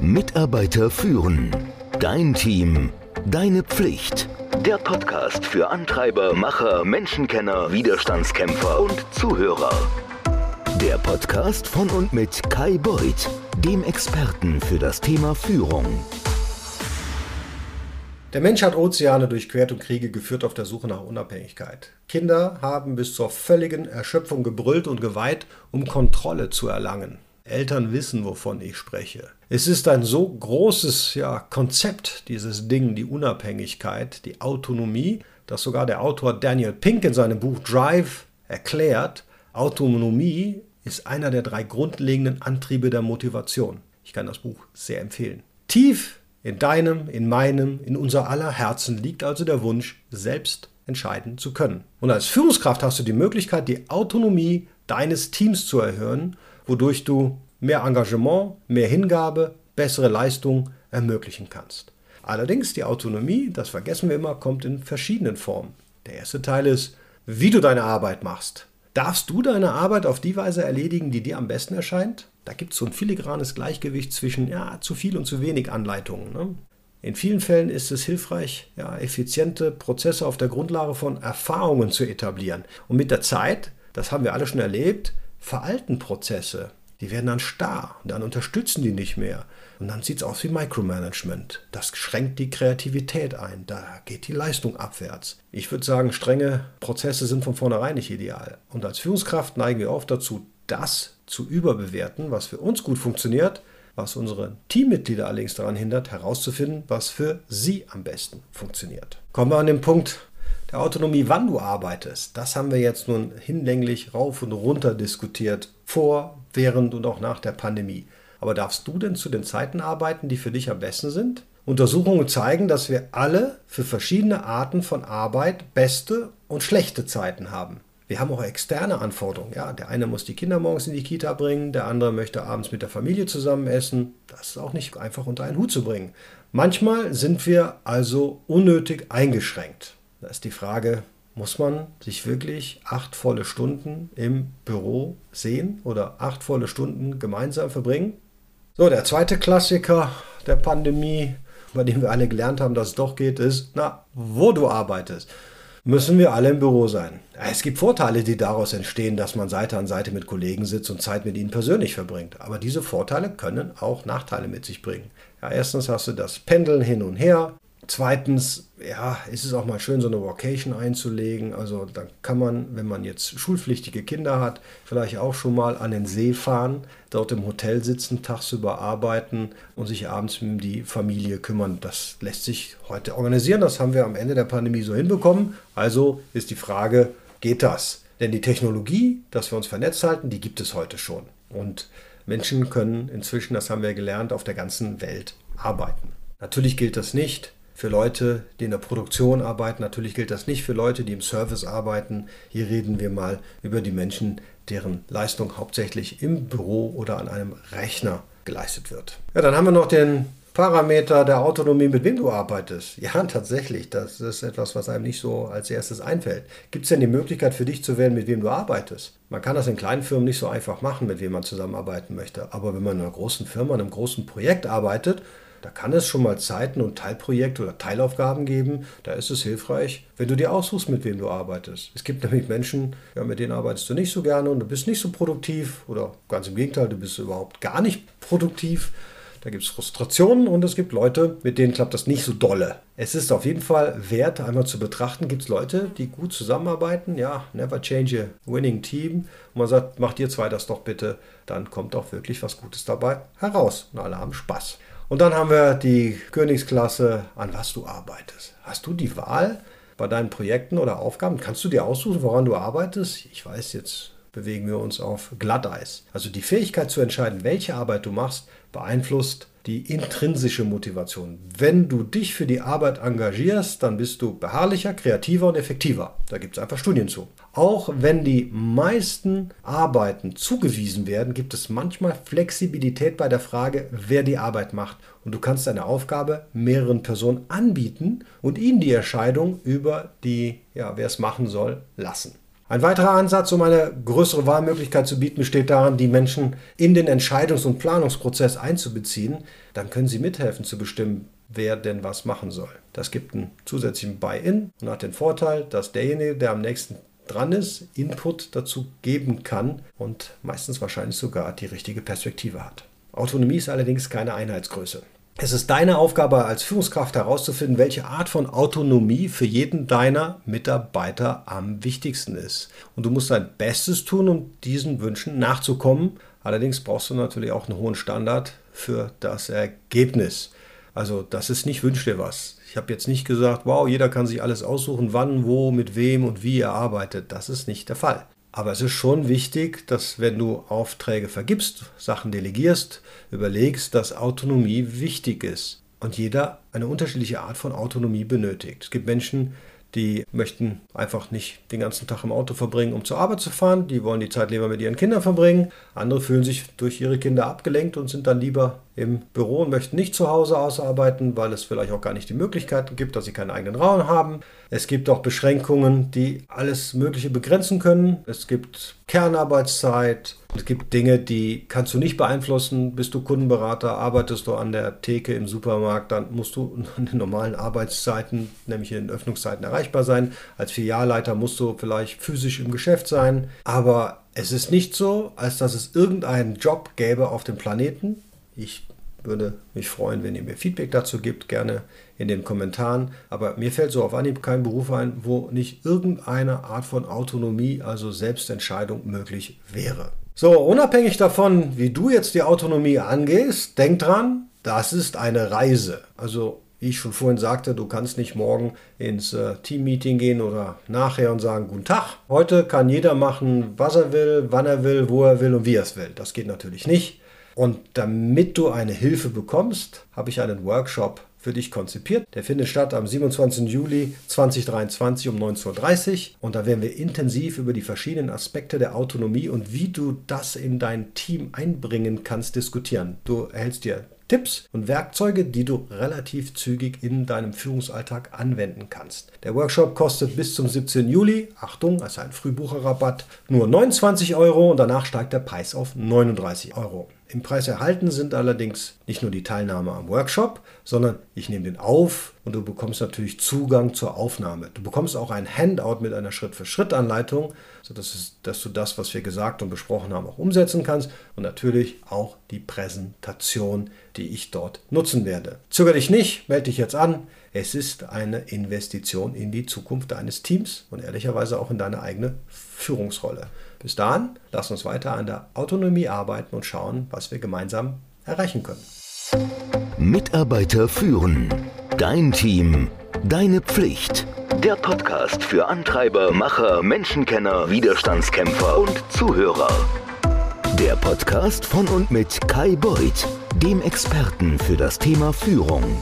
Mitarbeiter führen. Dein Team. Deine Pflicht. Der Podcast für Antreiber, Macher, Menschenkenner, Widerstandskämpfer und Zuhörer. Der Podcast von und mit Kai Beuth, dem Experten für das Thema Führung. Der Mensch hat Ozeane durchquert und Kriege geführt auf der Suche nach Unabhängigkeit. Kinder haben bis zur völligen Erschöpfung gebrüllt und geweiht, um Kontrolle zu erlangen. Eltern wissen, wovon ich spreche. Es ist ein so großes ja, Konzept, dieses Ding, die Unabhängigkeit, die Autonomie, dass sogar der Autor Daniel Pink in seinem Buch Drive erklärt, Autonomie ist einer der drei grundlegenden Antriebe der Motivation. Ich kann das Buch sehr empfehlen. Tief in deinem, in meinem, in unser aller Herzen liegt also der Wunsch, selbst entscheiden zu können. Und als Führungskraft hast du die Möglichkeit, die Autonomie deines Teams zu erhöhen, wodurch du mehr Engagement, mehr Hingabe, bessere Leistung ermöglichen kannst. Allerdings die Autonomie, das vergessen wir immer, kommt in verschiedenen Formen. Der erste Teil ist, wie du deine Arbeit machst. Darfst du deine Arbeit auf die Weise erledigen, die dir am besten erscheint? Da gibt es so ein filigranes Gleichgewicht zwischen ja, zu viel und zu wenig Anleitungen. Ne? In vielen Fällen ist es hilfreich, ja, effiziente Prozesse auf der Grundlage von Erfahrungen zu etablieren. Und mit der Zeit, das haben wir alle schon erlebt, veralten Prozesse. Die werden dann starr dann unterstützen die nicht mehr. Und dann sieht es aus wie Micromanagement. Das schränkt die Kreativität ein. Da geht die Leistung abwärts. Ich würde sagen, strenge Prozesse sind von vornherein nicht ideal. Und als Führungskraft neigen wir oft dazu, das zu überbewerten, was für uns gut funktioniert, was unsere Teammitglieder allerdings daran hindert, herauszufinden, was für sie am besten funktioniert. Kommen wir an den Punkt der Autonomie, wann du arbeitest. Das haben wir jetzt nun hinlänglich rauf und runter diskutiert, vor, während und auch nach der Pandemie. Aber darfst du denn zu den Zeiten arbeiten, die für dich am besten sind? Untersuchungen zeigen, dass wir alle für verschiedene Arten von Arbeit beste und schlechte Zeiten haben. Wir haben auch externe Anforderungen. Ja, der eine muss die Kinder morgens in die Kita bringen, der andere möchte abends mit der Familie zusammen essen. Das ist auch nicht einfach unter einen Hut zu bringen. Manchmal sind wir also unnötig eingeschränkt. Da ist die Frage, muss man sich wirklich acht volle Stunden im Büro sehen oder acht volle Stunden gemeinsam verbringen? So, der zweite Klassiker der Pandemie, bei dem wir alle gelernt haben, dass es doch geht, ist, na, wo du arbeitest müssen wir alle im Büro sein. Es gibt Vorteile, die daraus entstehen, dass man Seite an Seite mit Kollegen sitzt und Zeit mit ihnen persönlich verbringt. Aber diese Vorteile können auch Nachteile mit sich bringen. Ja, erstens hast du das Pendeln hin und her. Zweitens, ja, ist es auch mal schön, so eine Vocation einzulegen. Also da kann man, wenn man jetzt schulpflichtige Kinder hat, vielleicht auch schon mal an den See fahren, dort im Hotel sitzen, tagsüber arbeiten und sich abends um die Familie kümmern. Das lässt sich heute organisieren. Das haben wir am Ende der Pandemie so hinbekommen. Also ist die Frage, geht das? Denn die Technologie, dass wir uns vernetzt halten, die gibt es heute schon. Und Menschen können inzwischen, das haben wir gelernt, auf der ganzen Welt arbeiten. Natürlich gilt das nicht für Leute, die in der Produktion arbeiten. Natürlich gilt das nicht für Leute, die im Service arbeiten. Hier reden wir mal über die Menschen, deren Leistung hauptsächlich im Büro oder an einem Rechner geleistet wird. Ja, dann haben wir noch den Parameter der Autonomie, mit wem du arbeitest. Ja, tatsächlich, das ist etwas, was einem nicht so als erstes einfällt. Gibt es denn die Möglichkeit für dich zu wählen, mit wem du arbeitest? Man kann das in kleinen Firmen nicht so einfach machen, mit wem man zusammenarbeiten möchte. Aber wenn man in einer großen Firma, in einem großen Projekt arbeitet, da kann es schon mal Zeiten und Teilprojekte oder Teilaufgaben geben. Da ist es hilfreich, wenn du dir aussuchst, mit wem du arbeitest. Es gibt nämlich Menschen, ja, mit denen arbeitest du nicht so gerne und du bist nicht so produktiv oder ganz im Gegenteil, du bist überhaupt gar nicht produktiv. Da gibt es Frustrationen und es gibt Leute, mit denen klappt das nicht so dolle. Es ist auf jeden Fall wert, einmal zu betrachten, gibt es Leute, die gut zusammenarbeiten. Ja, never change a winning team. Und man sagt, macht ihr zwei das doch bitte. Dann kommt auch wirklich was Gutes dabei heraus. Und alle haben Spaß. Und dann haben wir die Königsklasse, an was du arbeitest. Hast du die Wahl bei deinen Projekten oder Aufgaben? Kannst du dir aussuchen, woran du arbeitest? Ich weiß, jetzt bewegen wir uns auf Glatteis. Also die Fähigkeit zu entscheiden, welche Arbeit du machst, beeinflusst die intrinsische Motivation. Wenn du dich für die Arbeit engagierst, dann bist du beharrlicher, kreativer und effektiver. Da gibt es einfach Studien zu. Auch wenn die meisten Arbeiten zugewiesen werden, gibt es manchmal Flexibilität bei der Frage, wer die Arbeit macht. Und du kannst deine Aufgabe mehreren Personen anbieten und ihnen die Entscheidung über die, ja, wer es machen soll, lassen. Ein weiterer Ansatz, um eine größere Wahlmöglichkeit zu bieten, besteht darin, die Menschen in den Entscheidungs- und Planungsprozess einzubeziehen. Dann können sie mithelfen zu bestimmen, wer denn was machen soll. Das gibt einen zusätzlichen Buy-in und hat den Vorteil, dass derjenige, der am nächsten dran ist, Input dazu geben kann und meistens wahrscheinlich sogar die richtige Perspektive hat. Autonomie ist allerdings keine Einheitsgröße. Es ist deine Aufgabe als Führungskraft herauszufinden, welche Art von Autonomie für jeden deiner Mitarbeiter am wichtigsten ist. Und du musst dein Bestes tun, um diesen Wünschen nachzukommen. Allerdings brauchst du natürlich auch einen hohen Standard für das Ergebnis. Also das ist nicht wünsch dir was. Ich habe jetzt nicht gesagt, wow, jeder kann sich alles aussuchen, wann, wo, mit wem und wie er arbeitet. Das ist nicht der Fall. Aber es ist schon wichtig, dass wenn du Aufträge vergibst, Sachen delegierst, überlegst, dass Autonomie wichtig ist und jeder eine unterschiedliche Art von Autonomie benötigt. Es gibt Menschen, die möchten einfach nicht den ganzen Tag im Auto verbringen, um zur Arbeit zu fahren. Die wollen die Zeit lieber mit ihren Kindern verbringen. Andere fühlen sich durch ihre Kinder abgelenkt und sind dann lieber im Büro und möchten nicht zu Hause ausarbeiten, weil es vielleicht auch gar nicht die Möglichkeiten gibt, dass sie keinen eigenen Raum haben. Es gibt auch Beschränkungen, die alles Mögliche begrenzen können. Es gibt Kernarbeitszeit. Es gibt Dinge, die kannst du nicht beeinflussen. Bist du Kundenberater, arbeitest du an der Theke im Supermarkt, dann musst du in den normalen Arbeitszeiten, nämlich in den Öffnungszeiten, erreichbar sein. Als Filialleiter musst du vielleicht physisch im Geschäft sein. Aber es ist nicht so, als dass es irgendeinen Job gäbe auf dem Planeten. Ich würde mich freuen, wenn ihr mir Feedback dazu gibt, gerne in den Kommentaren. Aber mir fällt so auf Anhieb kein Beruf ein, wo nicht irgendeine Art von Autonomie, also Selbstentscheidung möglich wäre. So, unabhängig davon, wie du jetzt die Autonomie angehst, denk dran, das ist eine Reise. Also wie ich schon vorhin sagte, du kannst nicht morgen ins äh, Teammeeting gehen oder nachher und sagen, guten Tag. Heute kann jeder machen, was er will, wann er will, wo er will und wie er es will. Das geht natürlich nicht. Und damit du eine Hilfe bekommst, habe ich einen Workshop für dich konzipiert. Der findet statt am 27. Juli 2023 um 19.30 Uhr und da werden wir intensiv über die verschiedenen Aspekte der Autonomie und wie du das in dein Team einbringen kannst diskutieren. Du erhältst dir Tipps und Werkzeuge, die du relativ zügig in deinem Führungsalltag anwenden kannst. Der Workshop kostet bis zum 17. Juli, Achtung, also ein Frühbucherrabatt, nur 29 Euro und danach steigt der Preis auf 39 Euro. Im Preis erhalten sind allerdings nicht nur die Teilnahme am Workshop, sondern ich nehme den auf und du bekommst natürlich Zugang zur Aufnahme. Du bekommst auch ein Handout mit einer Schritt-für-Schritt-Anleitung, sodass dass du das, was wir gesagt und besprochen haben, auch umsetzen kannst und natürlich auch die Präsentation, die ich dort nutzen werde. Zöger dich nicht, melde dich jetzt an. Es ist eine Investition in die Zukunft deines Teams und ehrlicherweise auch in deine eigene Führungsrolle. Bis dahin, lass uns weiter an der Autonomie arbeiten und schauen, was wir gemeinsam erreichen können. Mitarbeiter führen. Dein Team. Deine Pflicht. Der Podcast für Antreiber, Macher, Menschenkenner, Widerstandskämpfer und Zuhörer. Der Podcast von und mit Kai Beuth, dem Experten für das Thema Führung.